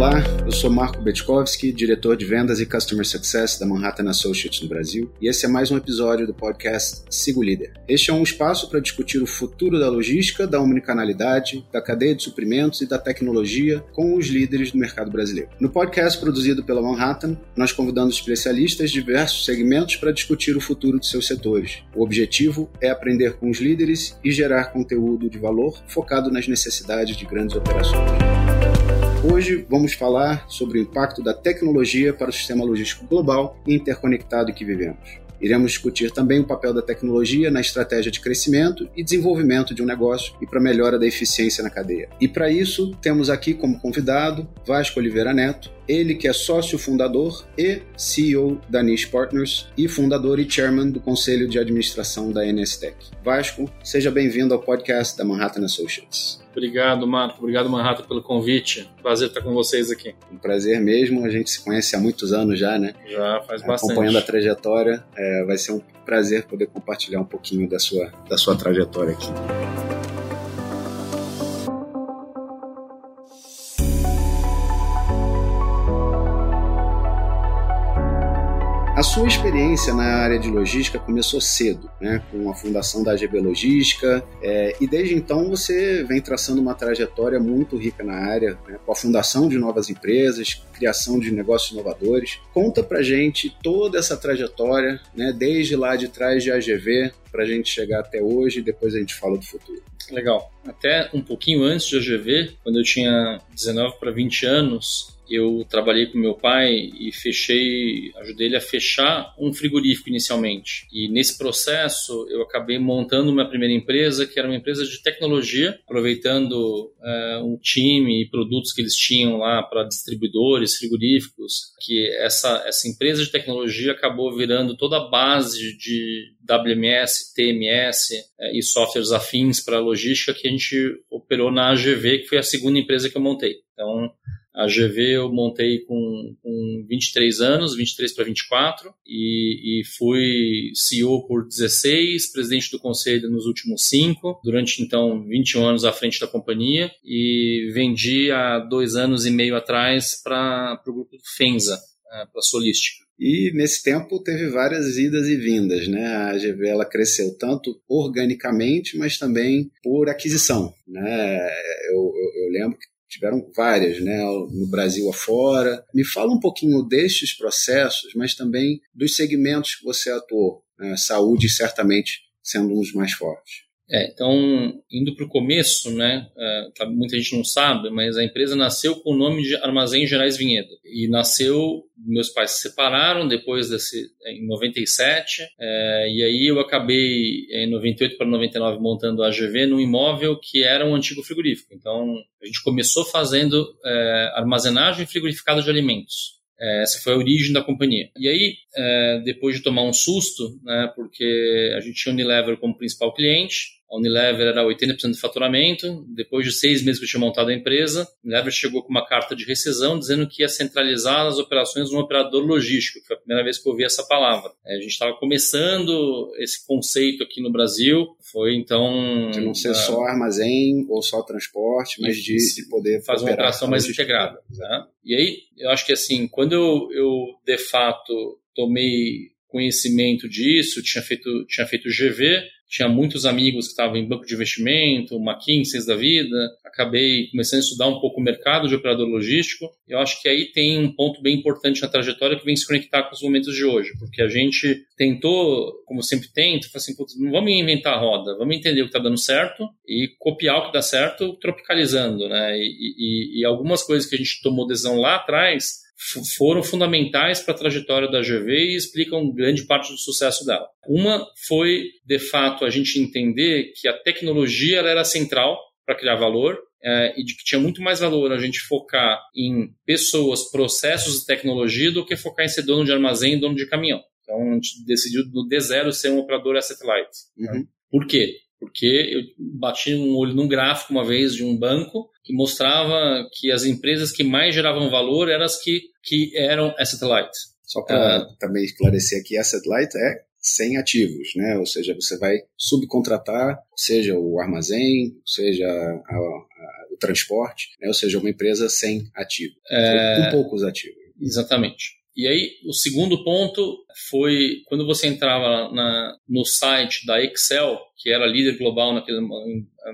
Olá, eu sou Marco Betkovski, diretor de vendas e Customer Success da Manhattan Associates no Brasil, e esse é mais um episódio do podcast Sigo Líder. Este é um espaço para discutir o futuro da logística, da omnicanalidade, da cadeia de suprimentos e da tecnologia com os líderes do mercado brasileiro. No podcast produzido pela Manhattan, nós convidamos especialistas de diversos segmentos para discutir o futuro de seus setores. O objetivo é aprender com os líderes e gerar conteúdo de valor focado nas necessidades de grandes operações. Hoje vamos falar sobre o impacto da tecnologia para o sistema logístico global e interconectado que vivemos. Iremos discutir também o papel da tecnologia na estratégia de crescimento e desenvolvimento de um negócio e para a melhora da eficiência na cadeia. E para isso, temos aqui como convidado Vasco Oliveira Neto, ele que é sócio fundador e CEO da Niche Partners e fundador e chairman do conselho de administração da NSTEC. Vasco, seja bem-vindo ao podcast da Manhattan Associates. Obrigado, Marco. Obrigado, Manhattan, pelo convite. Prazer estar com vocês aqui. Um prazer mesmo. A gente se conhece há muitos anos já, né? Já faz bastante. Acompanhando a trajetória, é, vai ser um prazer poder compartilhar um pouquinho da sua, da sua trajetória aqui. Sua experiência na área de logística começou cedo, né, com a fundação da AGB Logística, é, e desde então você vem traçando uma trajetória muito rica na área, né, com a fundação de novas empresas, criação de negócios inovadores. Conta pra gente toda essa trajetória, né, desde lá de trás de AGV, para a gente chegar até hoje e depois a gente fala do futuro. Legal. Até um pouquinho antes de AGV, quando eu tinha 19 para 20 anos, eu trabalhei com meu pai e fechei, ajudei ele a fechar um frigorífico inicialmente. E nesse processo eu acabei montando uma primeira empresa que era uma empresa de tecnologia, aproveitando é, um time e produtos que eles tinham lá para distribuidores, frigoríficos, que essa, essa empresa de tecnologia acabou virando toda a base de WMS, TMS é, e softwares afins para logística que a gente operou na AGV, que foi a segunda empresa que eu montei. Então, a GV eu montei com, com 23 anos, 23 para 24, e, e fui CEO por 16, presidente do conselho nos últimos 5, durante então 21 anos à frente da companhia, e vendi há dois anos e meio atrás para o grupo Fenza, é, para a Solística. E nesse tempo teve várias idas e vindas, né? A GV ela cresceu tanto organicamente, mas também por aquisição, né? Eu, eu, eu lembro que tiveram várias, né, no Brasil afora. Me fala um pouquinho destes processos, mas também dos segmentos que você atuou. Né? Saúde, certamente, sendo um dos mais fortes. É, então, indo para o começo, né, é, muita gente não sabe, mas a empresa nasceu com o nome de Armazém Gerais Vinhedo. E nasceu, meus pais se separaram depois desse, em 97, é, e aí eu acabei em 98 para 99 montando a AGV num imóvel que era um antigo frigorífico. Então, a gente começou fazendo é, armazenagem frigorificada de alimentos. É, essa foi a origem da companhia. E aí, é, depois de tomar um susto, né, porque a gente tinha Unilever como principal cliente, a Unilever era 80% do faturamento. Depois de seis meses que eu tinha montado a empresa, a Unilever chegou com uma carta de rescisão dizendo que ia centralizar as operações num operador logístico. Foi a primeira vez que eu ouvi essa palavra. É, a gente estava começando esse conceito aqui no Brasil. Foi então. De não ser uh, só armazém ou só transporte, mas de, de poder fazer uma operação mais integrada. Né? E aí, eu acho que assim, quando eu, eu de fato tomei conhecimento disso, tinha feito, tinha feito GV, tinha muitos amigos que estavam em banco de investimento, McKinsey da vida, acabei começando a estudar um pouco o mercado de operador logístico. Eu acho que aí tem um ponto bem importante na trajetória que vem se conectar com os momentos de hoje, porque a gente tentou, como sempre tenta, assim, não vamos inventar a roda, vamos entender o que está dando certo e copiar o que dá certo, tropicalizando, né? E, e, e algumas coisas que a gente tomou decisão lá atrás foram fundamentais para a trajetória da GV e explicam grande parte do sucesso dela. Uma foi, de fato, a gente entender que a tecnologia era central para criar valor é, e de que tinha muito mais valor a gente focar em pessoas, processos e tecnologia do que focar em ser dono de armazém e dono de caminhão. Então a gente decidiu do D0 ser um operador asset light. Uhum. Por quê? Porque eu bati um olho num gráfico uma vez de um banco que mostrava que as empresas que mais geravam valor eram as que, que eram asset light. Só para uh, também esclarecer aqui, asset light é sem ativos, né? Ou seja, você vai subcontratar, seja o armazém, seja a, a, o transporte, né? ou seja, uma empresa sem ativo, é... com poucos ativos. Exatamente. E aí, o segundo ponto foi quando você entrava na, no site da Excel, que era líder global naquele,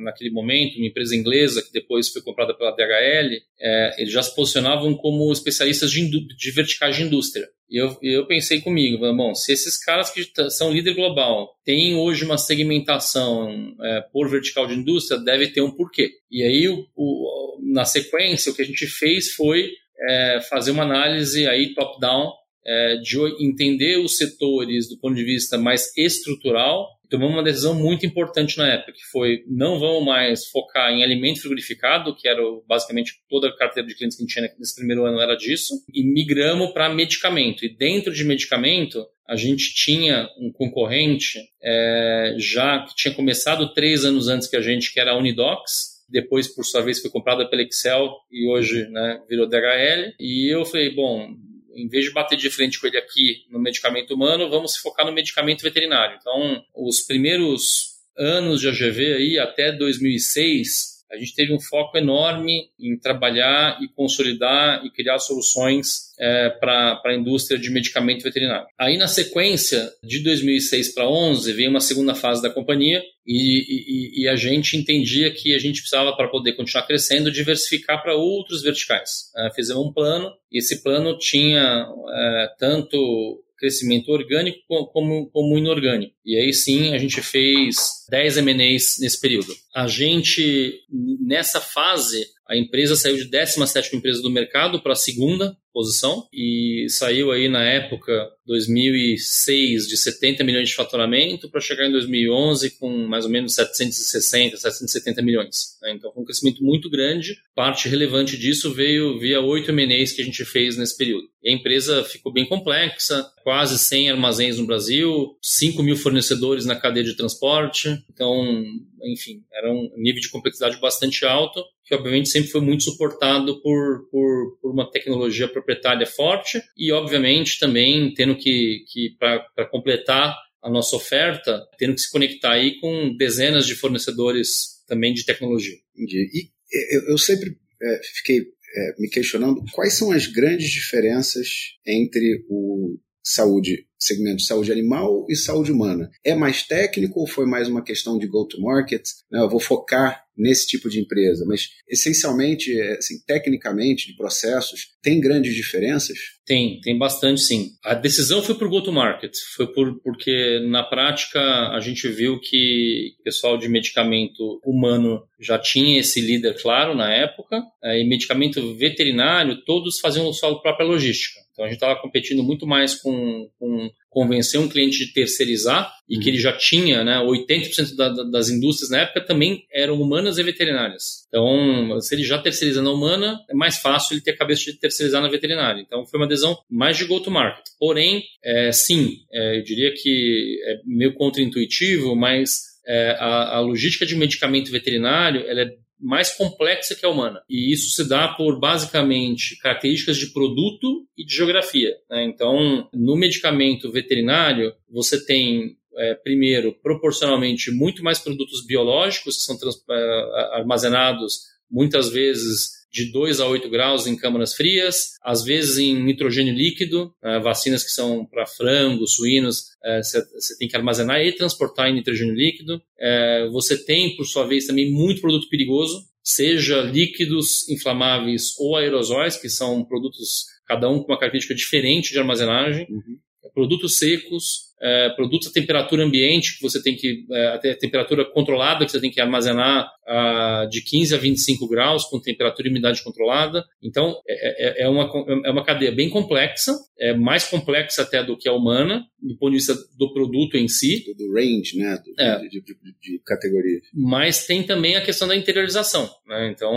naquele momento, uma empresa inglesa que depois foi comprada pela DHL, é, eles já se posicionavam como especialistas de, de verticais de indústria. E eu, eu pensei comigo, bom, se esses caras que são líder global têm hoje uma segmentação é, por vertical de indústria, deve ter um porquê. E aí, o, o, na sequência, o que a gente fez foi é, fazer uma análise aí top-down é, de entender os setores do ponto de vista mais estrutural. Tomamos uma decisão muito importante na época, que foi não vamos mais focar em alimento frigorificado, que era basicamente toda a carteira de clientes que a gente tinha nesse primeiro ano era disso, e migramos para medicamento. E dentro de medicamento, a gente tinha um concorrente é, já que tinha começado três anos antes que a gente, que era a Unidox, depois, por sua vez, foi comprada pela Excel e hoje né, virou DHL. E eu falei, bom, em vez de bater de frente com ele aqui no medicamento humano, vamos se focar no medicamento veterinário. Então, os primeiros anos de AGV aí, até 2006, a gente teve um foco enorme em trabalhar e consolidar e criar soluções é, para a indústria de medicamento veterinário. Aí, na sequência, de 2006 para 2011, veio uma segunda fase da companhia e, e, e, a gente entendia que a gente precisava, para poder continuar crescendo, diversificar para outros verticais. É, fizemos um plano e esse plano tinha é, tanto crescimento orgânico como, como inorgânico. E aí sim a gente fez 10 M&As nesse período. A gente, nessa fase, a empresa saiu de 17 empresa do mercado para a segunda posição e saiu aí na época 2006 de 70 milhões de faturamento para chegar em 2011 com mais ou menos 760, 770 milhões. Né? Então foi um crescimento muito grande. Parte relevante disso veio via oito M&As que a gente fez nesse período. E a empresa ficou bem complexa, quase 100 armazéns no Brasil, 5 mil fornecedores na cadeia de transporte. Então, enfim, era um nível de complexidade bastante alto que obviamente sempre foi muito suportado por, por, por uma tecnologia proprietária forte e, obviamente, também tendo que, que para completar a nossa oferta, tendo que se conectar aí com dezenas de fornecedores também de tecnologia. Entendi. E eu, eu sempre é, fiquei é, me questionando quais são as grandes diferenças entre o saúde, segmento de saúde animal e saúde humana. É mais técnico ou foi mais uma questão de go-to-market? Eu vou focar nesse tipo de empresa, mas essencialmente, é, assim, tecnicamente, de processos, tem grandes diferenças? Tem, tem bastante sim. A decisão foi por go-to-market, foi por, porque na prática a gente viu que o pessoal de medicamento humano já tinha esse líder claro na época, é, e medicamento veterinário, todos faziam sua própria logística. Então a gente estava competindo muito mais com, com convencer um cliente de terceirizar e que ele já tinha, né, 80% da, das indústrias na época também eram humanas e veterinárias. Então, se ele já terceiriza na humana, é mais fácil ele ter a cabeça de terceirizar na veterinária. Então, foi uma adesão mais de go-to-market. Porém, é, sim, é, eu diria que é meio contra-intuitivo, mas é, a, a, logística de medicamento veterinário ela é mais complexa que a humana. E isso se dá por, basicamente, características de produto e de geografia. Né? Então, no medicamento veterinário, você tem é, primeiro, proporcionalmente muito mais produtos biológicos que são é, armazenados muitas vezes de 2 a 8 graus em câmaras frias, às vezes em nitrogênio líquido, né, vacinas que são para frangos, suínos, você é, tem que armazenar e transportar em nitrogênio líquido. É, você tem, por sua vez, também muito produto perigoso, seja líquidos inflamáveis ou aerosóis, que são produtos, cada um com uma característica diferente de armazenagem. Uhum produtos secos, é, produtos a temperatura ambiente, que você tem que, é, a temperatura controlada, que você tem que armazenar a, de 15 a 25 graus, com temperatura e umidade controlada. Então, é, é, é, uma, é uma cadeia bem complexa, é mais complexa até do que a humana, do ponto de vista do produto em si. Do, range, né? Do, é. de, de, de, de categoria. Mas tem também a questão da interiorização. Né? Então,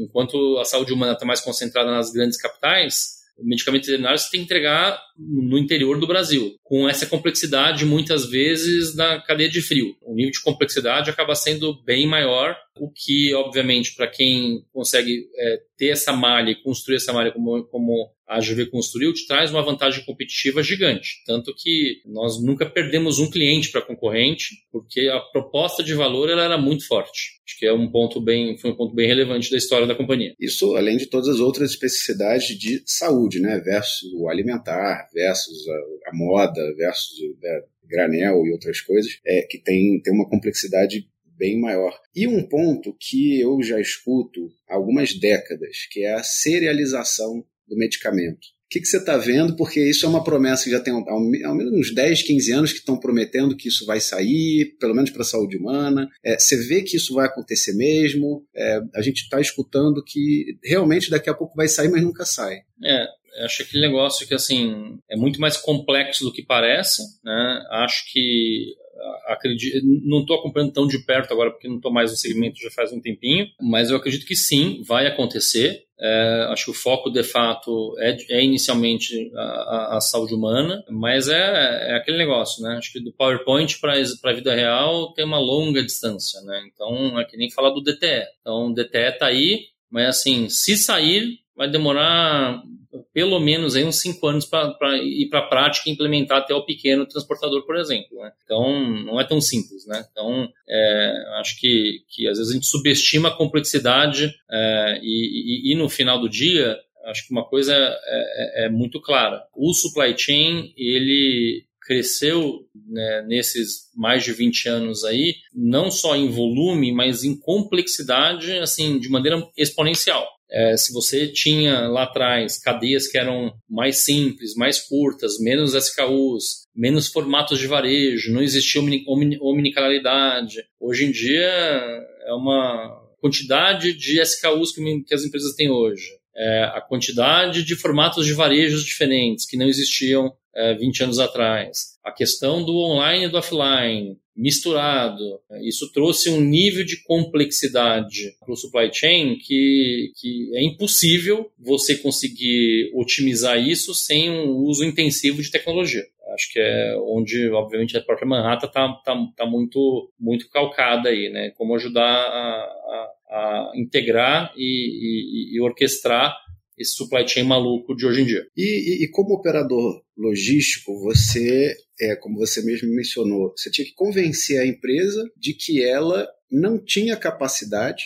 enquanto a saúde humana está mais concentrada nas grandes capitais, o medicamento veterinário você tem que entregar no interior do Brasil, com essa complexidade muitas vezes na cadeia de frio. O nível de complexidade acaba sendo bem maior, o que, obviamente, para quem consegue é, ter essa malha e construir essa malha como, como a GV construiu, te traz uma vantagem competitiva gigante. Tanto que nós nunca perdemos um cliente para concorrente, porque a proposta de valor ela era muito forte. Acho que é um ponto bem, foi um ponto bem relevante da história da companhia. Isso, além de todas as outras especificidades de saúde, né? Versus o alimentar, versus a, a moda, versus o né, granel e outras coisas, é, que tem, tem uma complexidade bem maior. E um ponto que eu já escuto há algumas décadas, que é a serialização do medicamento. O que, que você está vendo? Porque isso é uma promessa que já tem ao, ao menos uns 10, 15 anos que estão prometendo que isso vai sair, pelo menos para a saúde humana. É, você vê que isso vai acontecer mesmo. É, a gente está escutando que realmente daqui a pouco vai sair, mas nunca sai. É, acho aquele negócio que assim é muito mais complexo do que parece, né? Acho que acredito, não estou acompanhando tão de perto agora porque não estou mais no segmento já faz um tempinho, mas eu acredito que sim, vai acontecer. É, acho que o foco de fato é, é inicialmente a, a, saúde humana, mas é, é, aquele negócio, né? Acho que do PowerPoint para a vida real tem uma longa distância, né? Então é que nem falar do DTE. Então o DTE está aí, mas assim, se sair, vai demorar pelo menos aí uns cinco anos para ir para a prática e implementar até o pequeno transportador, por exemplo. Né? Então, não é tão simples. Né? Então, é, acho que, que às vezes a gente subestima a complexidade é, e, e, e, no final do dia, acho que uma coisa é, é, é muito clara. O supply chain, ele cresceu né, nesses mais de 20 anos aí, não só em volume, mas em complexidade, assim, de maneira exponencial. É, se você tinha lá atrás cadeias que eram mais simples, mais curtas, menos SKUs, menos formatos de varejo, não existia omnicanalidade. Hoje em dia é uma quantidade de SKUs que, as empresas têm hoje. É a quantidade de formatos de varejos diferentes que não existiam é, 20 anos atrás. A questão do online e do offline, misturado. Isso trouxe um nível de complexidade para o supply chain que, que é impossível você conseguir otimizar isso sem um uso intensivo de tecnologia. Acho que é onde, obviamente, a própria Manhattan está tá, tá muito, muito calcada aí, né? Como ajudar a, a, a integrar e, e, e orquestrar esse supply chain maluco de hoje em dia. E, e, e, como operador logístico, você, é, como você mesmo mencionou, você tinha que convencer a empresa de que ela não tinha capacidade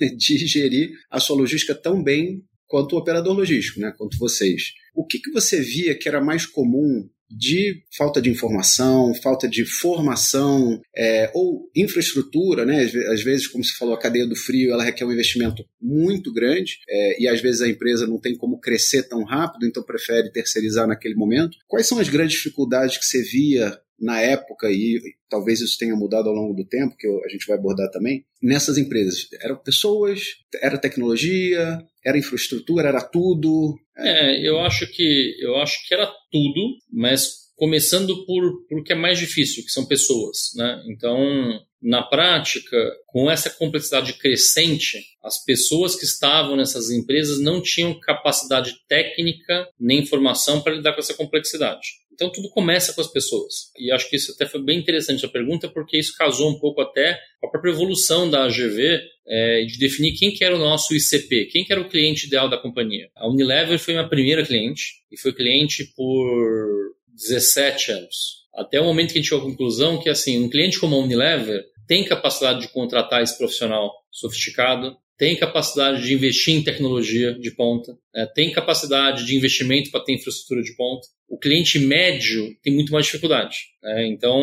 de gerir a sua logística tão bem quanto o operador logístico, né, quanto vocês. O que, que você via que era mais comum de falta de informação, falta de formação é, ou infraestrutura, né? Às vezes, como se falou, a cadeia do frio ela requer um investimento muito grande é, e às vezes a empresa não tem como crescer tão rápido, então prefere terceirizar naquele momento. Quais são as grandes dificuldades que você via na época, e talvez isso tenha mudado ao longo do tempo, que a gente vai abordar também, nessas empresas? Eram pessoas, era tecnologia, era infraestrutura, era tudo? É, eu acho que eu acho que era tudo, mas começando por, por que é mais difícil, que são pessoas, né? Então, na prática, com essa complexidade crescente, as pessoas que estavam nessas empresas não tinham capacidade técnica nem formação para lidar com essa complexidade. Então tudo começa com as pessoas. E acho que isso até foi bem interessante a pergunta, porque isso casou um pouco até com a própria evolução da AGV é, de definir quem que era o nosso ICP, quem que era o cliente ideal da companhia. A Unilever foi minha primeira cliente e foi cliente por 17 anos. Até o momento que a gente chegou à conclusão que assim, um cliente como a Unilever tem capacidade de contratar esse profissional sofisticado, tem capacidade de investir em tecnologia de ponta, é, tem capacidade de investimento para ter infraestrutura de ponta. O cliente médio tem muito mais dificuldade. Né? Então,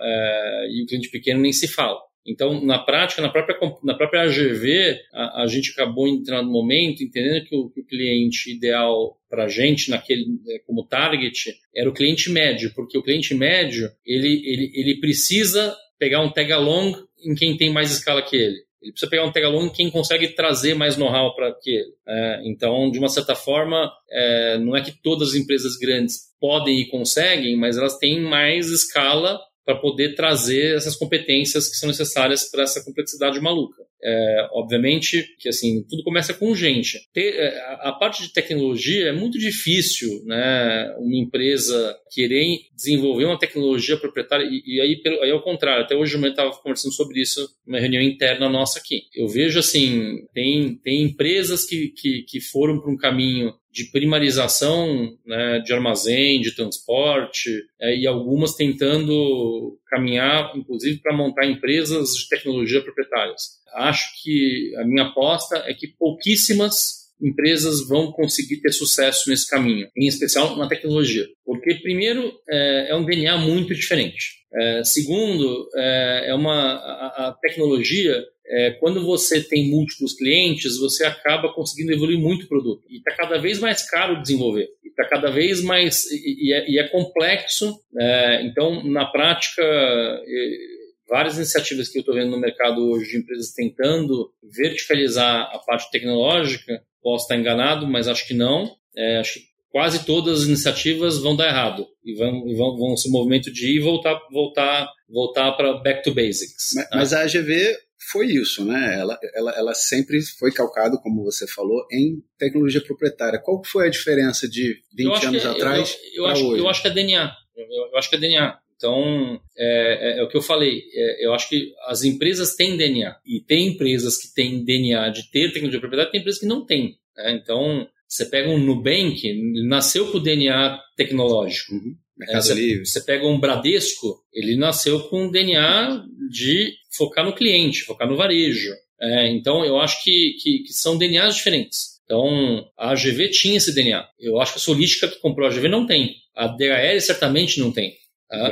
é, e o cliente pequeno nem se fala. Então, na prática, na própria, na própria AGV, a, a gente acabou entrando no momento entendendo que o, que o cliente ideal para a gente, naquele, é, como target, era o cliente médio, porque o cliente médio ele, ele, ele precisa pegar um tag along em quem tem mais escala que ele. Ele precisa pegar um tag-along quem consegue trazer mais know-how para que ele. É, então, de uma certa forma, é, não é que todas as empresas grandes podem e conseguem, mas elas têm mais escala para poder trazer essas competências que são necessárias para essa complexidade maluca. É, obviamente que assim tudo começa com gente. É, a, parte de tecnologia é muito difícil, né? Uma empresa querer desenvolver uma tecnologia proprietária e, e aí, pelo, aí ao contrário. Até hoje eu estava conversando sobre isso numa reunião interna nossa aqui. Eu vejo assim tem tem empresas que, que, que foram para um caminho de primarização né, de armazém, de transporte, é, e algumas tentando caminhar, inclusive, para montar empresas de tecnologia proprietárias. Acho que a minha aposta é que pouquíssimas empresas vão conseguir ter sucesso nesse caminho, em especial na tecnologia. Porque, primeiro, é, é um DNA muito diferente. É, segundo, é, é uma, a, a tecnologia é, quando você tem múltiplos clientes, você acaba conseguindo evoluir muito o produto. E está cada vez mais caro desenvolver. E está cada vez mais. E, e, é, e é, complexo. É, então, na prática, várias iniciativas que eu estou vendo no mercado hoje de empresas tentando verticalizar a parte tecnológica, posso estar enganado, mas acho que não. É, acho que quase todas as iniciativas vão dar errado e vão, e vão, vão ser um movimento de ir voltar voltar voltar para back to basics. Mas, mas a AGV foi isso, né? Ela, ela, ela sempre foi calcada, como você falou, em tecnologia proprietária. Qual foi a diferença de 20 anos que, atrás eu, eu, acho, hoje? Eu acho que é DNA. Eu, eu acho que é DNA. Então, é, é, é, o que eu falei. É, eu acho que as empresas têm DNA. E tem empresas que têm DNA de ter tecnologia proprietária, tem empresas que não têm. Né? Então, você pega um Nubank, ele nasceu com o DNA tecnológico. Uhum. É, você, você, pega um Bradesco, ele nasceu com um DNA de focar no cliente, focar no varejo. É, então, eu acho que, que, que, são DNAs diferentes. Então, a AGV tinha esse DNA. Eu acho que a Solística que comprou a AGV não tem. A DHL certamente não tem.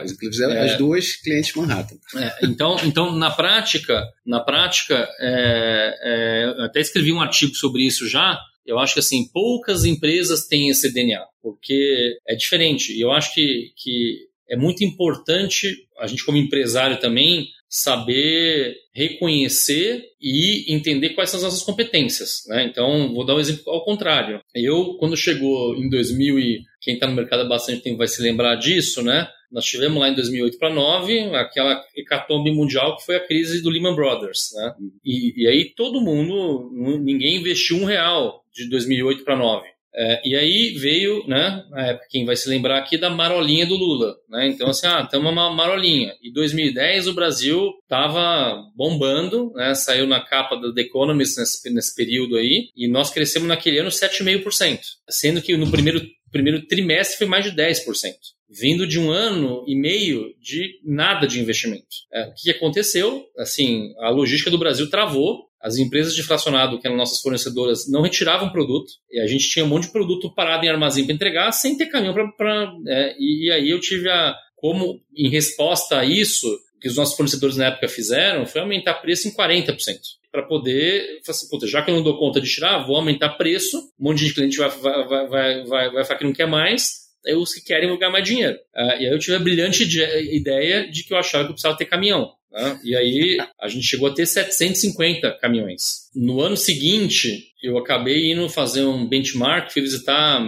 Inclusive, é, as duas clientes Manhattan. É, então, então, na prática, na prática, é, é, eu até escrevi um artigo sobre isso já, eu acho que assim, poucas empresas têm esse DNA, porque é diferente. E eu acho que, que é muito importante a gente, como empresário também, saber reconhecer e entender quais são as nossas competências. Né? Então, vou dar um exemplo ao contrário. Eu, quando chegou em 2000 e quem está no mercado há bastante tempo vai se lembrar disso, né? Nós tivemos lá em 2008 para 2009 aquela hecatombe mundial que foi a crise do Lehman Brothers, né? E, e aí todo mundo, ninguém investiu um real de 2008 para 2009. É, e aí veio, né, na época, quem vai se lembrar aqui da marolinha do Lula, né? Então, assim, ah, estamos uma marolinha. Em 2010 o Brasil estava bombando, né? Saiu na capa do The Economist nesse, nesse período aí, e nós crescemos naquele ano 7,5%, sendo que no primeiro, primeiro trimestre foi mais de 10% vindo de um ano e meio de nada de investimento. É, o que aconteceu? Assim, a logística do Brasil travou, as empresas de fracionado, que eram nossas fornecedoras, não retiravam produto, e a gente tinha um monte de produto parado em armazém para entregar, sem ter caminhão para. É, e, aí eu tive a. Como, em resposta a isso, o que os nossos fornecedores na época fizeram foi aumentar preço em 40% para poder, assim, já que eu não dou conta de tirar, vou aumentar preço, um monte de cliente vai, vai, vai, vai, vai, falar que não quer mais, os que querem ganhar mais dinheiro. Uh, e aí eu tive a brilhante ideia de que eu achava que eu precisava ter caminhão. Né? E aí a gente chegou a ter 750 caminhões. No ano seguinte, eu acabei indo fazer um benchmark, fui visitar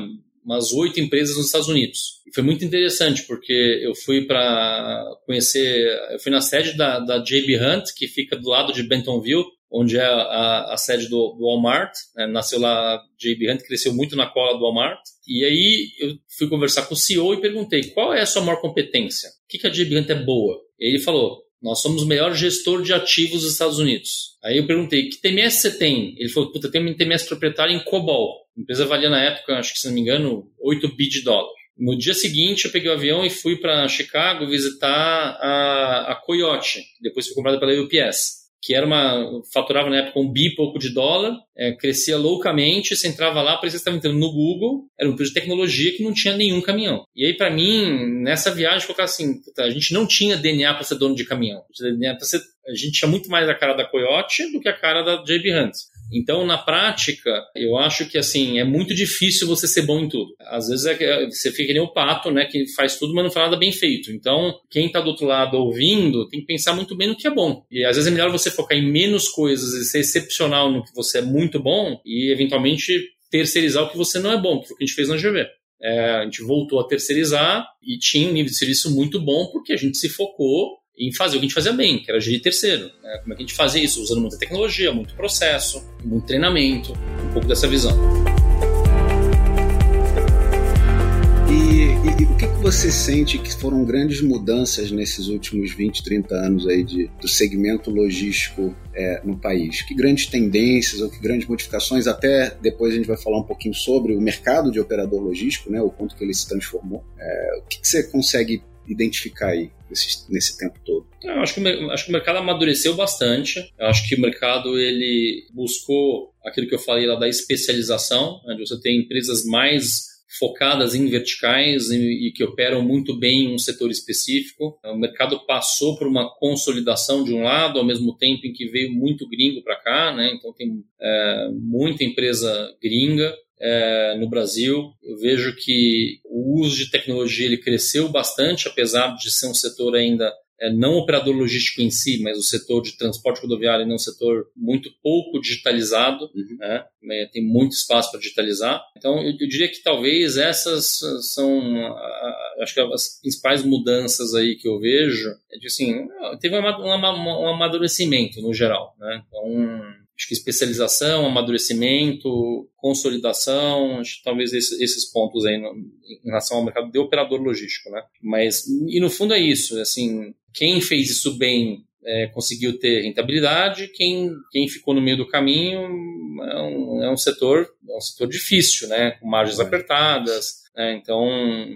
umas oito empresas nos Estados Unidos. E foi muito interessante, porque eu fui para conhecer, eu fui na sede da, da JB Hunt, que fica do lado de Bentonville, onde é a, a sede do, do Walmart. Né? Nasceu lá, JB Hunt cresceu muito na cola do Walmart. E aí eu fui conversar com o CEO e perguntei qual é a sua maior competência? O que, que a JB Hunt é boa? E ele falou, nós somos o melhor gestor de ativos dos Estados Unidos. Aí eu perguntei, que TMS você tem? Ele falou, puta, tem um TMS proprietário em COBOL. A empresa valia na época, acho que se não me engano, 8 bi de dólar. No dia seguinte, eu peguei o avião e fui para Chicago visitar a, a Coyote. Depois foi comprada pela UPS que era uma faturava na época um bi pouco de dólar, é, crescia loucamente, você entrava lá, parecia que estava entrando no Google, era uma empresa de tecnologia que não tinha nenhum caminhão. E aí, para mim, nessa viagem, colocar assim, a gente não tinha DNA para ser dono de caminhão. A gente tinha muito mais a cara da Coyote do que a cara da JB Hunt. Então, na prática, eu acho que assim é muito difícil você ser bom em tudo. Às vezes é, você fica nem o pato, né, que faz tudo, mas não faz nada bem feito. Então, quem está do outro lado ouvindo tem que pensar muito bem no que é bom. E às vezes é melhor você focar em menos coisas e ser excepcional no que você é muito bom e eventualmente terceirizar o que você não é bom, que foi o que a gente fez na GV. É, a gente voltou a terceirizar e tinha um nível de serviço muito bom porque a gente se focou em fazer o que a gente fazia bem, que era gerir terceiro. Né? Como é que a gente fazia isso? Usando muita tecnologia, muito processo, muito treinamento, um pouco dessa visão. E, e, e o que, você sente que foram grandes mudanças nesses últimos 20, 30 anos aí de, do segmento logístico é, no país? Que grandes tendências ou que grandes modificações, até depois a gente vai falar um pouquinho sobre o mercado de operador logístico, né, o quanto que ele se transformou. É, o que, que você consegue identificar aí nesse, nesse tempo todo? Eu acho que, acho que o mercado amadureceu bastante. Eu acho que o mercado ele buscou aquilo que eu falei lá da especialização, onde você tem empresas mais focadas em verticais e, que operam muito bem em um setor específico. O mercado passou por uma consolidação de um lado, ao mesmo tempo em que veio muito gringo para cá, né? então tem é, muita empresa gringa é, no Brasil. Eu vejo que o uso de tecnologia ele cresceu bastante, apesar de ser um setor ainda é, não operador logístico em si, mas o setor de transporte rodoviário é um setor muito pouco digitalizado, uhum. né? Tem muito espaço para digitalizar. Então, eu, eu, diria que talvez essas são, acho que as principais mudanças aí que eu vejo, é de assim, teve um, um, um amadurecimento no geral, né? Então, acho que especialização, amadurecimento, consolidação, acho que talvez esses, esses pontos aí no, em relação ao mercado de operador logístico, né? Mas, e no fundo é isso, assim, quem fez isso bem é, conseguiu ter rentabilidade, quem, quem ficou no meio do caminho é um, é um setor é um setor difícil, né? Com margens apertadas, né? então,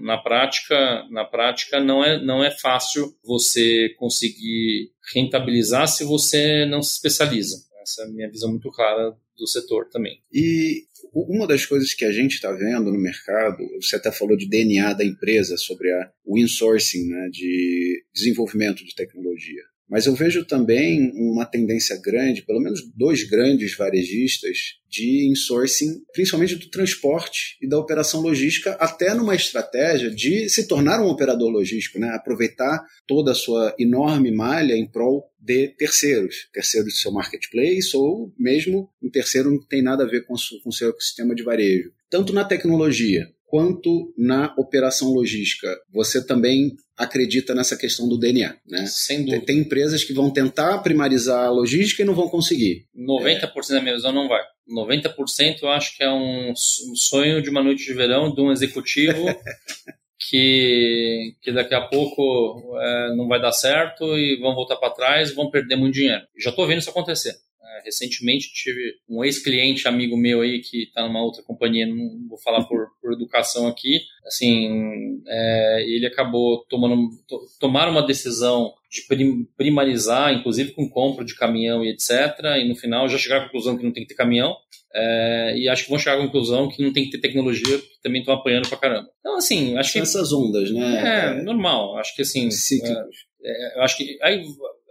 na prática, na prática não é, não é fácil você conseguir rentabilizar se você não se especializa. Essa é minha visão muito clara do setor também. E uma das coisas que a gente está vendo no mercado, você até falou de DNA da empresa, sobre a, o insourcing, né, de desenvolvimento de tecnologia. Mas eu vejo também uma tendência grande, pelo menos dois grandes varejistas, de insourcing, principalmente do transporte e da operação logística, até numa estratégia de se tornar um operador logístico, né? aproveitar toda a sua enorme malha em prol de terceiros, terceiros do seu marketplace ou mesmo um terceiro não tem nada a ver com o seu ecossistema de varejo. Tanto na tecnologia quanto na operação logística. Você também acredita nessa questão do DNA, né? Sem dúvida. Tem empresas que vão tentar primarizar a logística e não vão conseguir. 90% é. da minha visão não vai. 90% eu acho que é um sonho de uma noite de verão de um executivo que, que daqui a pouco é, não vai dar certo e vão voltar para trás e vão perder muito dinheiro. Já estou vendo isso acontecer. Recentemente tive um ex-cliente amigo meu aí que está numa outra companhia, não vou falar por, por educação aqui. Assim, é, ele acabou tomando to, tomar uma decisão de prim, primarizar, inclusive com compra de caminhão e etc. E no final já chegaram à conclusão que não tem que ter caminhão. É, e acho que vão chegar à conclusão que não tem que ter tecnologia, porque também estão apanhando pra caramba. Então, assim, acho São que. essas ondas, né? É, normal. Acho que assim. Cíclicos. É, é, eu acho que. Aí,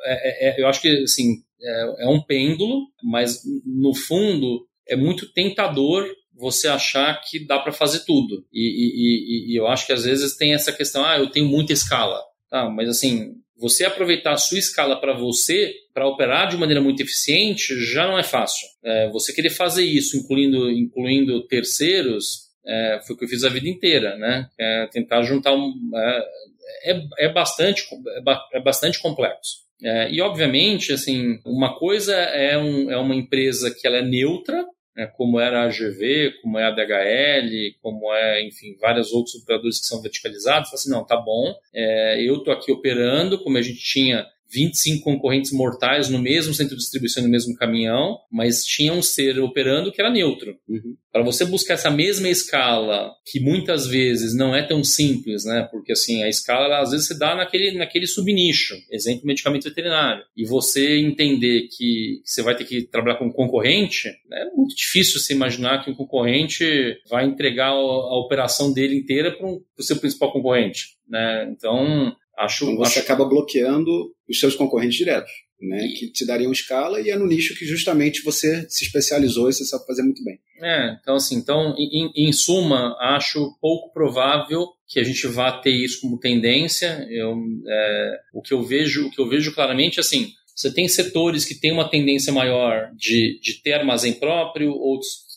é, é, eu acho que assim, é, é um pêndulo, mas no fundo é muito tentador você achar que dá para fazer tudo. E, e, e, e, eu acho que às vezes tem essa questão, ah, eu tenho muita escala. Tá, mas assim, você aproveitar a sua escala para você, para operar de maneira muito eficiente, já não é fácil. É, você querer fazer isso, incluindo, incluindo terceiros, é, foi o que eu fiz a vida inteira, né? É, tentar juntar um. É, é, é bastante, é, é bastante complexo. É, e, obviamente, assim, uma coisa é, um, é uma empresa que ela é neutra, né, como era a AGV, como é a DHL, como é, enfim, vários outros operadores que são verticalizados, assim, não, tá bom, é, eu estou aqui operando, como a gente tinha 25 concorrentes mortais no mesmo centro de distribuição, no mesmo caminhão, mas tinha um ser operando que era neutro. Uhum. Para você buscar essa mesma escala, que muitas vezes não é tão simples, né? Porque assim, a escala às vezes se dá naquele, naquele subnicho, exemplo, medicamento veterinário. E você entender que você vai ter que trabalhar com um concorrente, é muito difícil você imaginar que um concorrente vai entregar a, a operação dele inteira para o seu principal concorrente. Né? Então, Acho, então você acho... acaba bloqueando os seus concorrentes diretos, né? E... Que te dariam escala e é no nicho que justamente você se especializou e você sabe fazer muito bem. É, então assim, então em, em suma, acho pouco provável que a gente vá ter isso como tendência. Eu, é, o que eu vejo, o que eu vejo claramente, assim, você tem setores que têm uma tendência maior de, de ter armazém próprio, outros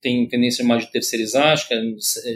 têm tendência mais de terceirizar, acho que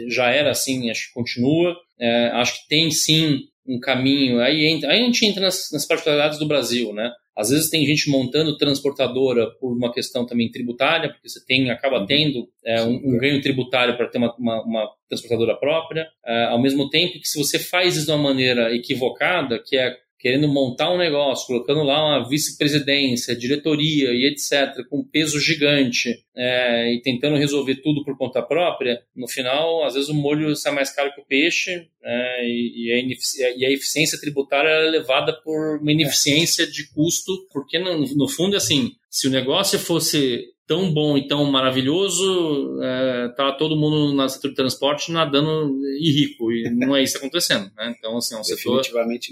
já era assim, acho que continua. É, acho que tem sim um caminho. Aí, entra, aí a gente entra nas, nas particularidades do Brasil, né? Às vezes tem gente montando transportadora por uma questão também tributária, porque você tem, acaba uhum. tendo é, um, um, ganho tributário para ter uma, uma, uma, transportadora própria, é, ao mesmo tempo que se você faz isso de uma maneira equivocada, que é querendo montar um negócio, colocando lá uma vice-presidência, diretoria e etc., com peso gigante, é, e tentando resolver tudo por conta própria, no final, às vezes o molho sai mais caro que o peixe, é, e, e, a eficiência tributária é levada por uma ineficiência de custo, porque no, no fundo, assim, se o negócio fosse tão bom e tão maravilhoso, é, tá todo mundo no setor de transporte nadando e rico, e não é isso acontecendo, né? Então, assim, é um setor,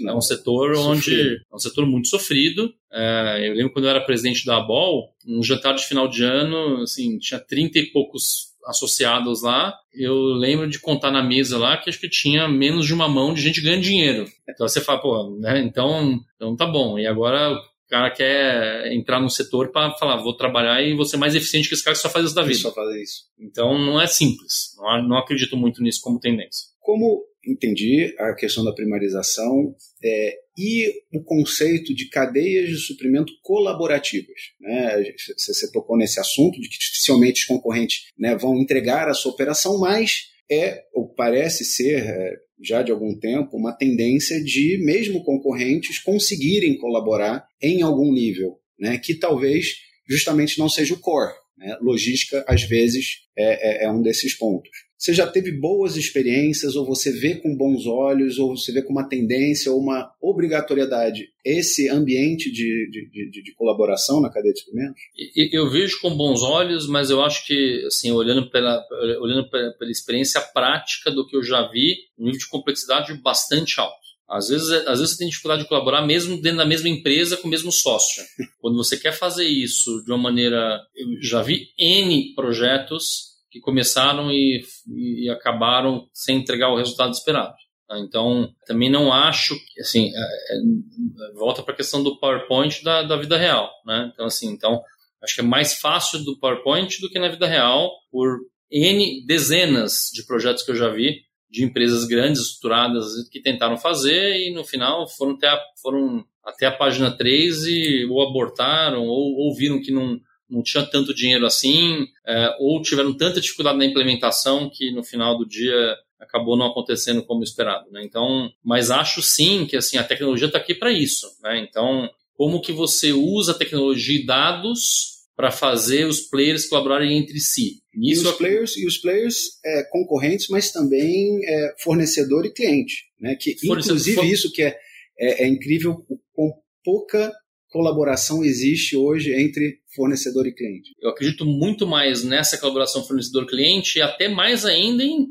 não. é um setor onde é um setor muito sofrido. É, eu lembro quando eu era presidente da ABOL, um jantar de final de ano, assim, tinha 30 e poucos associados lá, eu lembro de contar na mesa lá que acho que tinha menos de uma mão de gente ganhando dinheiro. Então você fala, pô, né? Então, então tá bom. E agora cara quer entrar no setor para falar, vou trabalhar e vou ser mais eficiente que esse cara que só faz isso da vida. Só faz isso. Então não é simples. Não, não acredito muito nisso como tendência. Como entendi a questão da primarização é, e o conceito de cadeias de suprimento colaborativas. Né? Você, você tocou nesse assunto de que dificilmente os concorrentes né, vão entregar a sua operação, mas é, ou parece ser, é, já de algum tempo, uma tendência de, mesmo concorrentes, conseguirem colaborar em algum nível, né, que talvez justamente não seja o core. Né? Logística, às vezes, é, é, é um desses pontos. Você já teve boas experiências, ou você vê com bons olhos, ou você vê com uma tendência ou uma obrigatoriedade esse ambiente de, de, de, de colaboração na cadeia de suprimentos? Eu vejo com bons olhos, mas eu acho que, assim, olhando pela, olhando pela, pela experiência prática do que eu já vi, um nível de complexidade bastante alto. Às vezes, às vezes você tem dificuldade de colaborar mesmo dentro da mesma empresa com o mesmo sócio. Quando você quer fazer isso de uma maneira. Eu já vi N projetos que começaram e, e acabaram sem entregar o resultado esperado. Tá? Então, também não acho assim, é, é, volta para a questão do PowerPoint da, da vida real, né? Então, assim, então, acho que é mais fácil do PowerPoint do que na vida real, por N dezenas de projetos que eu já vi, de empresas grandes, estruturadas, que tentaram fazer e no final foram até a, foram até a página 3 e ou abortaram ou, ou viram que não, não tinha tanto dinheiro assim, é, ou tiveram tanta dificuldade na implementação que no final do dia acabou não acontecendo como esperado. Né? Então, mas acho sim que assim a tecnologia está aqui para isso. Né? Então, como que você usa a tecnologia e dados para fazer os players colaborarem entre si? Nisso, e os players e os players é, concorrentes, mas também é, fornecedor e cliente, né? Que inclusive for... isso que é, é, é incrível com pouca colaboração existe hoje entre fornecedor e cliente? Eu acredito muito mais nessa colaboração fornecedor-cliente e até mais ainda em,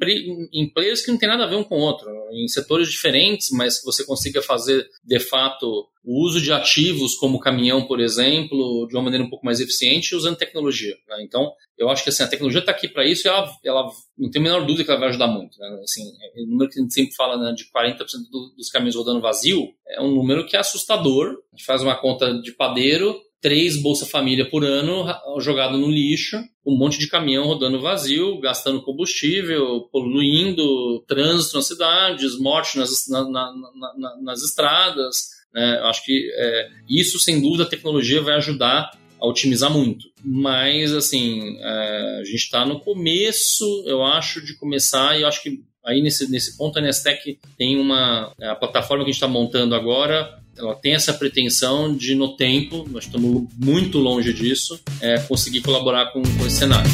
em players que não tem nada a ver um com o outro, em setores diferentes, mas que você consiga fazer de fato o uso de ativos como caminhão, por exemplo, de uma maneira um pouco mais eficiente usando tecnologia. Né? Então, eu acho que assim, a tecnologia está aqui para isso e ela, ela, não tem a menor dúvida que ela vai ajudar muito. Né? Assim, o número que a gente sempre fala né, de 40% do, dos caminhões rodando vazio é um número que é assustador. A gente faz uma conta de padeiro, três Bolsa Família por ano jogado no lixo, um monte de caminhão rodando vazio, gastando combustível, poluindo, trânsito nas cidades, morte nas, na, na, na, nas estradas. Né? Acho que é, isso, sem dúvida, a tecnologia vai ajudar a otimizar muito. Mas, assim, é, a gente está no começo, eu acho, de começar, e eu acho que aí nesse, nesse ponto a Nestec tem uma. A plataforma que a gente está montando agora, ela tem essa pretensão de, no tempo, nós estamos muito longe disso, é, conseguir colaborar com, com esse cenário.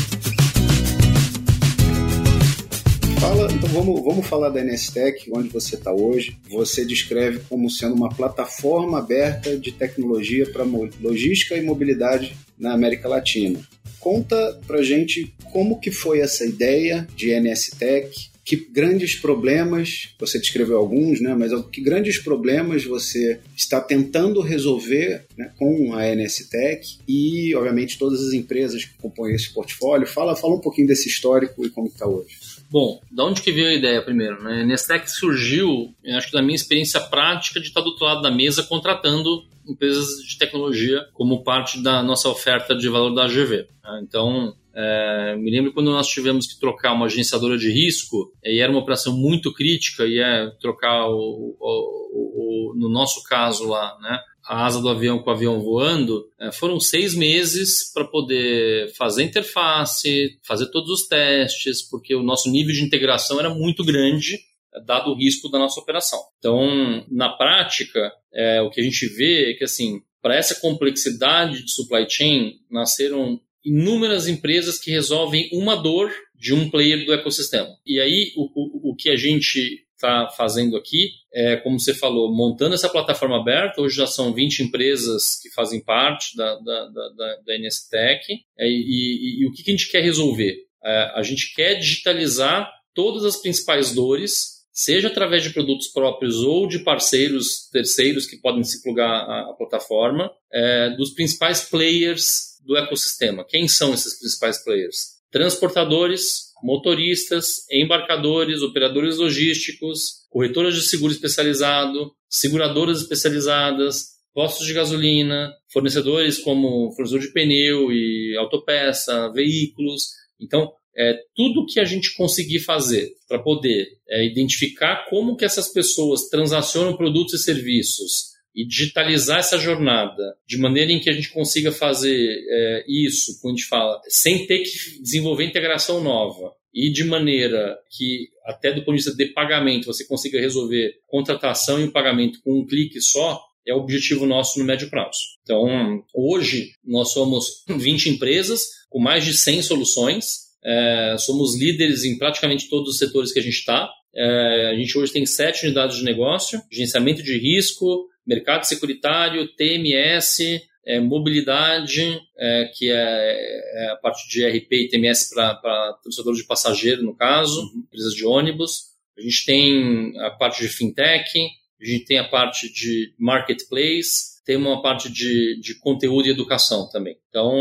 Fala, então vamos, vamos falar da NSTech, onde você está hoje. Você descreve como sendo uma plataforma aberta de tecnologia para logística e mobilidade na América Latina. Conta pra gente como que foi essa ideia de NSTech, que grandes problemas, você descreveu alguns, né, mas que grandes problemas você está tentando resolver né, com a NSTech e, obviamente, todas as empresas que compõem esse portfólio. Fala, fala um pouquinho desse histórico e como está hoje. Bom, da onde que veio a ideia primeiro? Né? A Nestec surgiu, acho que da minha experiência prática de estar do outro lado da mesa contratando empresas de tecnologia como parte da nossa oferta de valor da AGV. Né? Então, é, me lembro quando nós tivemos que trocar uma agenciadora de risco, e era uma operação muito crítica, e é trocar, o, o, o, no nosso caso lá, né, a asa do avião com o avião voando, é, foram seis meses para poder fazer interface, fazer todos os testes, porque o nosso nível de integração era muito grande dado o risco da nossa operação. Então, na prática, é, o que a gente vê é que, assim, para essa complexidade de supply chain, nasceram inúmeras empresas que resolvem uma dor de um player do ecossistema. E aí, o, o, o que a gente está fazendo aqui é, como você falou, montando essa plataforma aberta. Hoje já são 20 empresas que fazem parte da, da, da, da, NSTech. É, e, e, e, o que, a gente quer resolver? É, a gente quer digitalizar todas as principais dores seja através de produtos próprios ou de parceiros terceiros que podem se plugar à, plataforma, é, dos principais players do ecossistema. Quem são esses principais players? Transportadores, motoristas, embarcadores, operadores logísticos, corretoras de seguro especializado, seguradoras especializadas, postos de gasolina, fornecedores como fornecedor de pneu e autopeça, veículos. Então, é, tudo que a gente conseguir fazer para poder é, identificar como que essas pessoas transacionam produtos e serviços e digitalizar essa jornada de maneira em que a gente consiga fazer é, isso, como a gente fala, sem ter que desenvolver integração nova e de maneira que, até do ponto de vista de pagamento, você consiga resolver contratação e o pagamento com um clique só, é o objetivo nosso no médio prazo. Então, hoje, nós somos 20 empresas com mais de 100 soluções, é, somos líderes em praticamente todos os setores que a gente está. É, a gente hoje tem sete unidades de negócio, gerenciamento de risco, mercado securitário, TMS, é, mobilidade, é, que é, é, a parte de RP e TMS para transportadores de passageiro, no caso, uhum. empresas de ônibus. A gente tem a parte de fintech, a gente tem a parte de marketplace, tem uma parte de, de conteúdo e educação também. Então,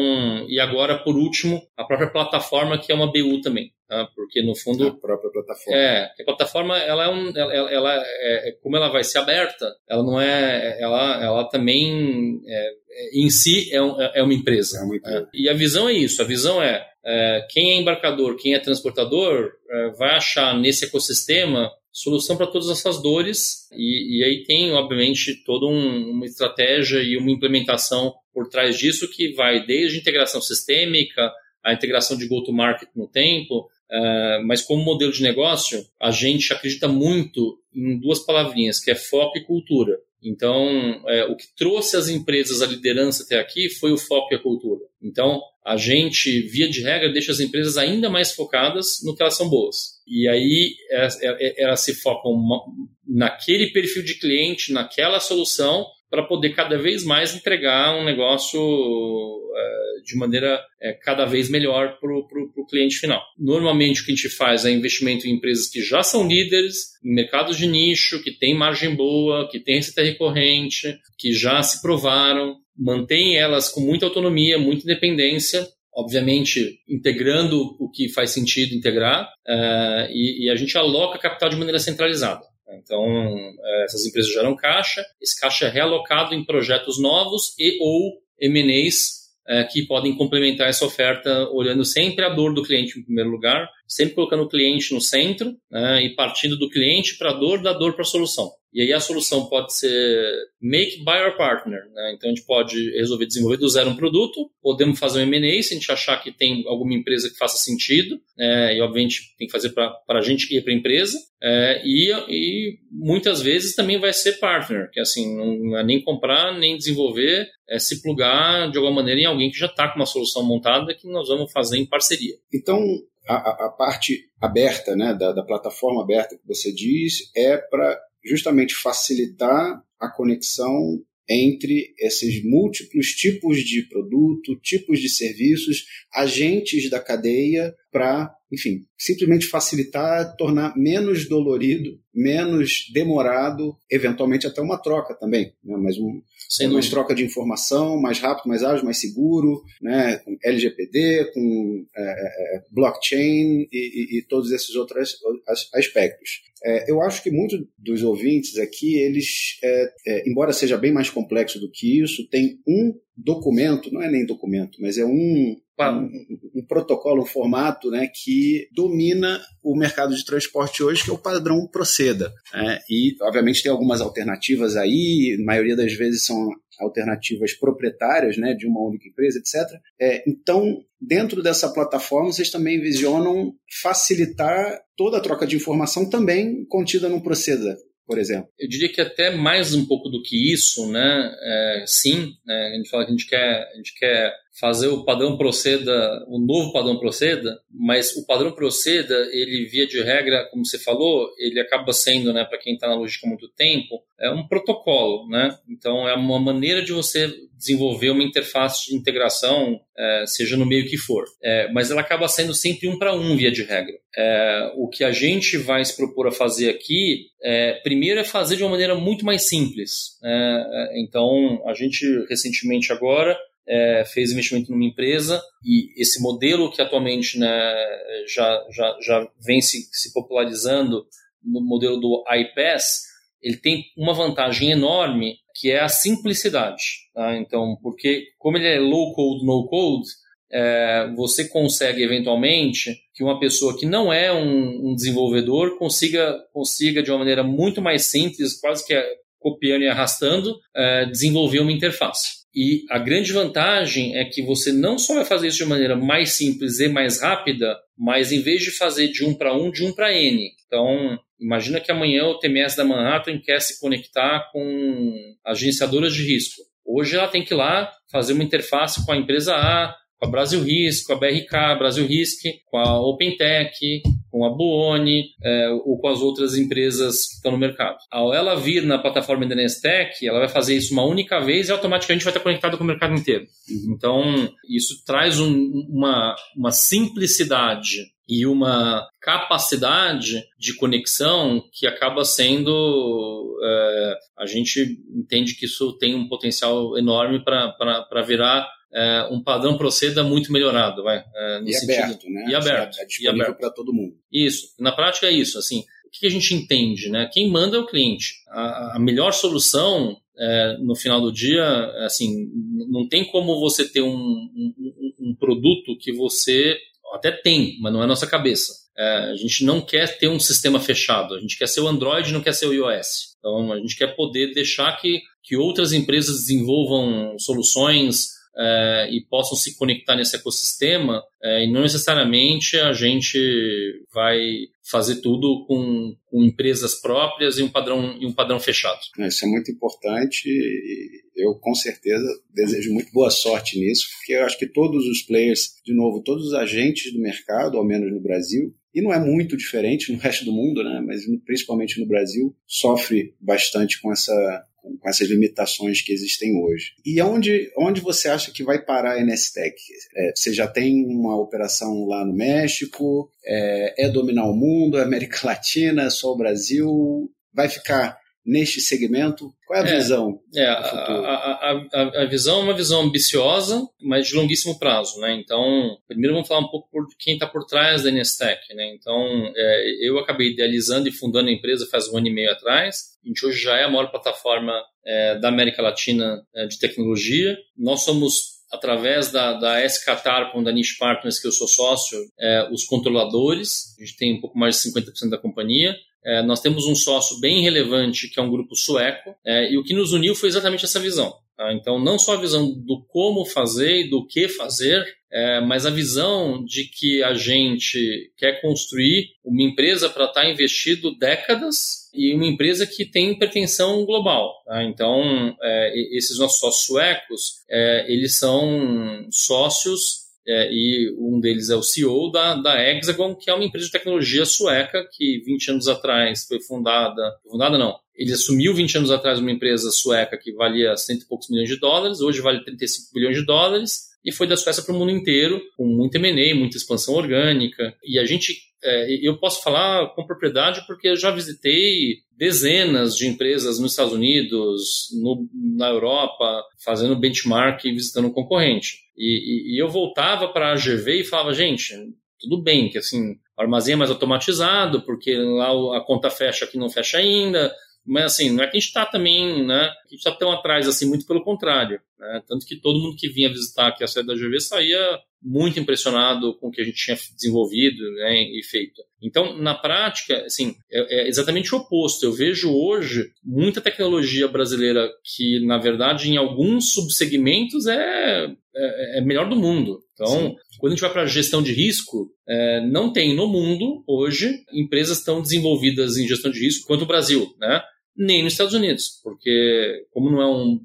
e agora, por último, a própria plataforma, que é uma BU também. Tá? Porque, no fundo... A própria plataforma. É, a plataforma, ela é um... Ela, ela é, como ela vai ser aberta, ela não é... Ela, ela também, é, em si, é, um, é uma empresa. É uma empresa. E a visão é isso. A visão é, é quem é embarcador, quem é transportador, é, vai achar nesse ecossistema solução para todas essas dores e, e, aí tem, obviamente, toda um, uma estratégia e uma implementação por trás disso que vai desde integração sistêmica, a integração de go-to-market no tempo, uh, mas como modelo de negócio, a gente acredita muito em duas palavrinhas, que é foco e cultura. Então, é, o que trouxe as empresas à liderança até aqui foi o foco e a cultura. Então, a gente, via de regra, deixa as empresas ainda mais focadas no que elas são boas. E aí elas, elas se focam naquele perfil de cliente, naquela solução, para poder cada vez mais entregar um negócio é, de maneira é, cada vez melhor para o cliente final. Normalmente o que a gente faz é investimento em empresas que já são líderes, em mercados de nicho, que têm margem boa, que têm receita recorrente, que já se provaram, mantém elas com muita autonomia, muita independência, obviamente integrando o que faz sentido integrar, uh, e, e, a gente aloca capital de maneira centralizada. Então, uh, essas empresas geram caixa, esse caixa é realocado em projetos novos e ou M&As uh, que podem complementar essa oferta, olhando sempre a dor do cliente em primeiro lugar, sempre colocando o cliente no centro né, e partindo do cliente para a dor, da dor para a solução. E aí a solução pode ser make, buy or partner. Né? Então a gente pode resolver desenvolver do zero um produto, podemos fazer um M&A se a gente achar que tem alguma empresa que faça sentido, é, e obviamente tem que fazer para a gente e para a empresa, é, e, e, muitas vezes também vai ser partner, que assim, não é nem comprar, nem desenvolver, é se plugar de alguma maneira em alguém que já está com uma solução montada que nós vamos fazer em parceria. Então, a, a parte aberta, né, da, da plataforma aberta que você diz, é para justamente facilitar a conexão entre esses múltiplos tipos de produto, tipos de serviços, agentes da cadeia para, enfim, simplesmente facilitar, tornar menos dolorido, menos demorado, eventualmente até uma troca também, né? mas um, Sem mais troca de informação, mais rápido, mais ágil, mais seguro, né? com LGPD, com é, é, é, blockchain e, e, e, todos esses outros aspectos. É, eu acho que muitos dos ouvintes aqui, eles, é, é, embora seja bem mais complexo do que isso, tem um documento, não é nem documento, mas é um um, um, protocolo, um formato né, que domina o mercado de transporte hoje, que é o padrão Proceda. Né? E, obviamente, tem algumas alternativas aí, a maioria das vezes são alternativas proprietárias né, de uma única empresa, etc. É, então, dentro dessa plataforma, vocês também visionam facilitar toda a troca de informação também contida no Proceda por exemplo? Eu diria que até mais um pouco do que isso, né? É, sim, né? a gente fala que a gente quer, a gente quer fazer o padrão proceda, o novo padrão proceda, mas o padrão proceda, ele via de regra, como você falou, ele acaba sendo, né, para quem está na logística há muito tempo, é um protocolo, né? Então é uma maneira de você desenvolver uma interface de integração, é, seja no meio que for. É, mas ela acaba sendo sempre um para um via de regra. É, o que a gente vai se propor a fazer aqui, é, primeiro é fazer de uma maneira muito mais simples. Né? É, então a gente recentemente agora é, fez investimento numa empresa e esse modelo que atualmente né, já, já, já vem se, se popularizando no modelo do iPass, ele tem uma vantagem enorme que é a simplicidade. Tá? Então, porque como ele é low code, no code, é, você consegue eventualmente que uma pessoa que não é um, um, desenvolvedor consiga, consiga de uma maneira muito mais simples, quase que copiando e arrastando, é, desenvolver uma interface. E a grande vantagem é que você não só vai fazer isso de maneira mais simples e mais rápida, mas em vez de fazer de um para um, de um para N. Então, imagina que amanhã o TMS da Manhattan quer se conectar com agenciadoras de risco. Hoje ela tem que ir lá fazer uma interface com a empresa A, com a Brasil Risk, com a BRK, Brasil Risk, com a OpenTech, com a Buoni é, ou com as outras empresas que estão no mercado. Ao ela vir na plataforma da Nestec, ela vai fazer isso uma única vez e automaticamente vai estar conectada com o mercado inteiro. Uhum. Então, isso traz um, uma, uma simplicidade e uma capacidade de conexão que acaba sendo. É, a gente entende que isso tem um potencial enorme para virar é, um padrão proceda muito melhorado, vai. É, no e sentido, aberto, né? E aberto. É disponível para todo mundo. Isso. Na prática é isso. Assim, o que a gente entende, né? Quem manda é o cliente. A, a melhor solução é, no final do dia, assim, não tem como você ter um, um, um produto que você até tem, mas não é nossa cabeça. É, a gente não quer ter um sistema fechado, a gente quer ser o Android, não quer ser o iOS. Então, a gente quer poder deixar que, que outras empresas desenvolvam soluções é, e possam se conectar nesse ecossistema, é, e não necessariamente a gente vai fazer tudo com, com, empresas próprias e um padrão, e um padrão fechado. Isso é muito importante e eu com certeza desejo muito boa sorte nisso, porque eu acho que todos os players, de novo, todos os agentes do mercado, ao menos no Brasil, e não é muito diferente no resto do mundo, né, mas principalmente no Brasil, sofre bastante com essa com essas limitações que existem hoje. E onde, onde você acha que vai parar a NSTEC? É, você já tem uma operação lá no México? É, é dominar o mundo? É América Latina? É só o Brasil? Vai ficar neste segmento? Qual é a é, visão? É, a, a, a, a, visão é uma visão ambiciosa, mas de longuíssimo prazo, né? Então, primeiro vamos falar um pouco por quem está por trás da Nestec, né? Então, é, eu acabei idealizando e fundando a empresa faz um ano e meio atrás. A gente hoje já é a maior plataforma é, da América Latina é, de tecnologia. Nós somos através da, da com da Niche Partners, que eu sou sócio, é, os controladores. A gente tem um pouco mais de 50% da companhia. É, nós temos um sócio bem relevante, que é um grupo sueco, é, e o que nos uniu foi exatamente essa visão. Tá? Então, não só a visão do como fazer e do que fazer, é, mas a visão de que a gente quer construir uma empresa para estar tá investido décadas e uma empresa que tem pretensão global. Tá? Então, é, esses nossos sócios suecos, é, eles são sócios é, e um deles é o CEO da, da Hexagon, que é uma empresa de tecnologia sueca que 20 anos atrás foi fundada, fundada não, ele assumiu 20 anos atrás uma empresa sueca que valia cento e poucos milhões de dólares, hoje vale 35 bilhões de dólares, e foi da Suécia para o mundo inteiro, com muito M&A, muita expansão orgânica. E a gente, é, eu posso falar com propriedade porque eu já visitei dezenas de empresas nos Estados Unidos, no, na Europa, fazendo benchmark e visitando um concorrente. E, e, e eu voltava para a GV e falava, gente, tudo bem que assim, o armazém é mais automatizado, porque lá a conta fecha aqui não fecha ainda, mas assim, não é que a gente está também, né? A gente está tão atrás assim, muito pelo contrário. Né? Tanto que todo mundo que vinha visitar aqui a sede da GV saía muito impressionado com o que a gente tinha desenvolvido né, e feito. Então, na prática, assim, é, é, exatamente o oposto. Eu vejo hoje muita tecnologia brasileira que, na verdade, em alguns subsegmentos é, é, é melhor do mundo. Então, Sim. quando a gente vai para a gestão de risco, é, não tem no mundo hoje empresas tão desenvolvidas em gestão de risco quanto o Brasil, né? Nem nos Estados Unidos, porque como não é um,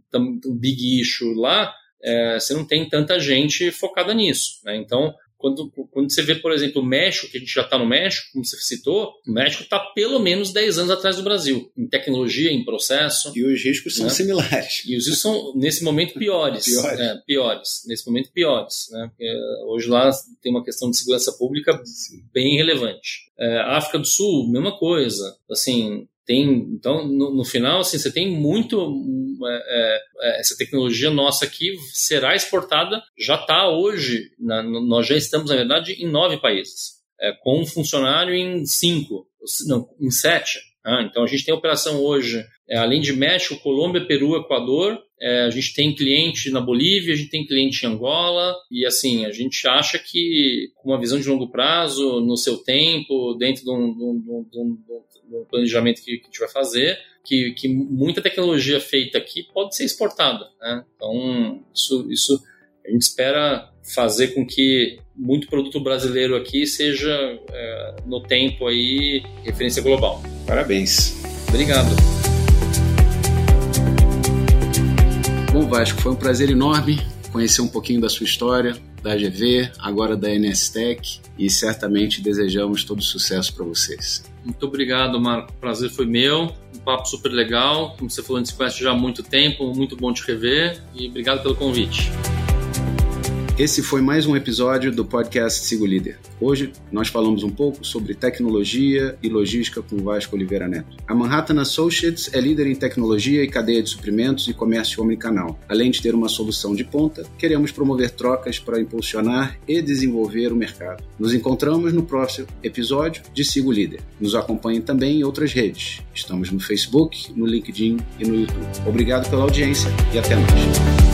um big issue lá, é, você não tem tanta gente focada nisso. Né? Então, quando, quando você vê, por exemplo, o México, que a gente já está no México, como você citou, o México está pelo menos 10 anos atrás do Brasil, em tecnologia, em processo. E os riscos são né? similares. E os riscos são, nesse momento, piores. piores. É, piores. Nesse momento, piores. Né? hoje lá tem uma questão de segurança pública Sim. bem relevante. É, África do Sul, mesma coisa. Assim, tem, então, no, no, final, assim, você tem muito. É, é, essa tecnologia nossa aqui será exportada, já está hoje, na, nós já estamos, na verdade, em nove países, é, com um funcionário em cinco, não, em sete. Né? então, a gente tem operação hoje, é, além de México, Colômbia, Peru, Equador, é, a gente tem cliente na Bolívia, a gente tem cliente em Angola, e assim, a gente acha que com uma visão de longo prazo, no seu tempo, dentro de um, de um, de um, de um planejamento que, que a gente vai fazer, que, que, muita tecnologia feita aqui pode ser exportada. Né? Então, isso, isso a gente espera fazer com que muito produto brasileiro aqui seja, é, no tempo aí, referência global. Parabéns. Obrigado. Bom, Vasco, foi um prazer enorme conhecer um pouquinho da sua história, da AGV, agora da NSTEC, e certamente desejamos todo sucesso para vocês. Muito obrigado, Marco. Prazer foi meu. Um papo super legal. Como você falou, a gente se conhece já há muito tempo. Muito bom te rever. E obrigado pelo convite. Esse foi mais um episódio do podcast Sigo Líder. Hoje nós falamos um pouco sobre tecnologia e logística com Vasco Oliveira Neto. A Manhattan Associates é líder em tecnologia e cadeia de suprimentos e comércio omnicanal. Além de ter uma solução de ponta, queremos promover trocas para impulsionar e desenvolver o mercado. Nos encontramos no próximo episódio de Sigo Líder. Nos acompanhe também em outras redes. Estamos no Facebook, no LinkedIn e no YouTube. Obrigado pela audiência e até mais.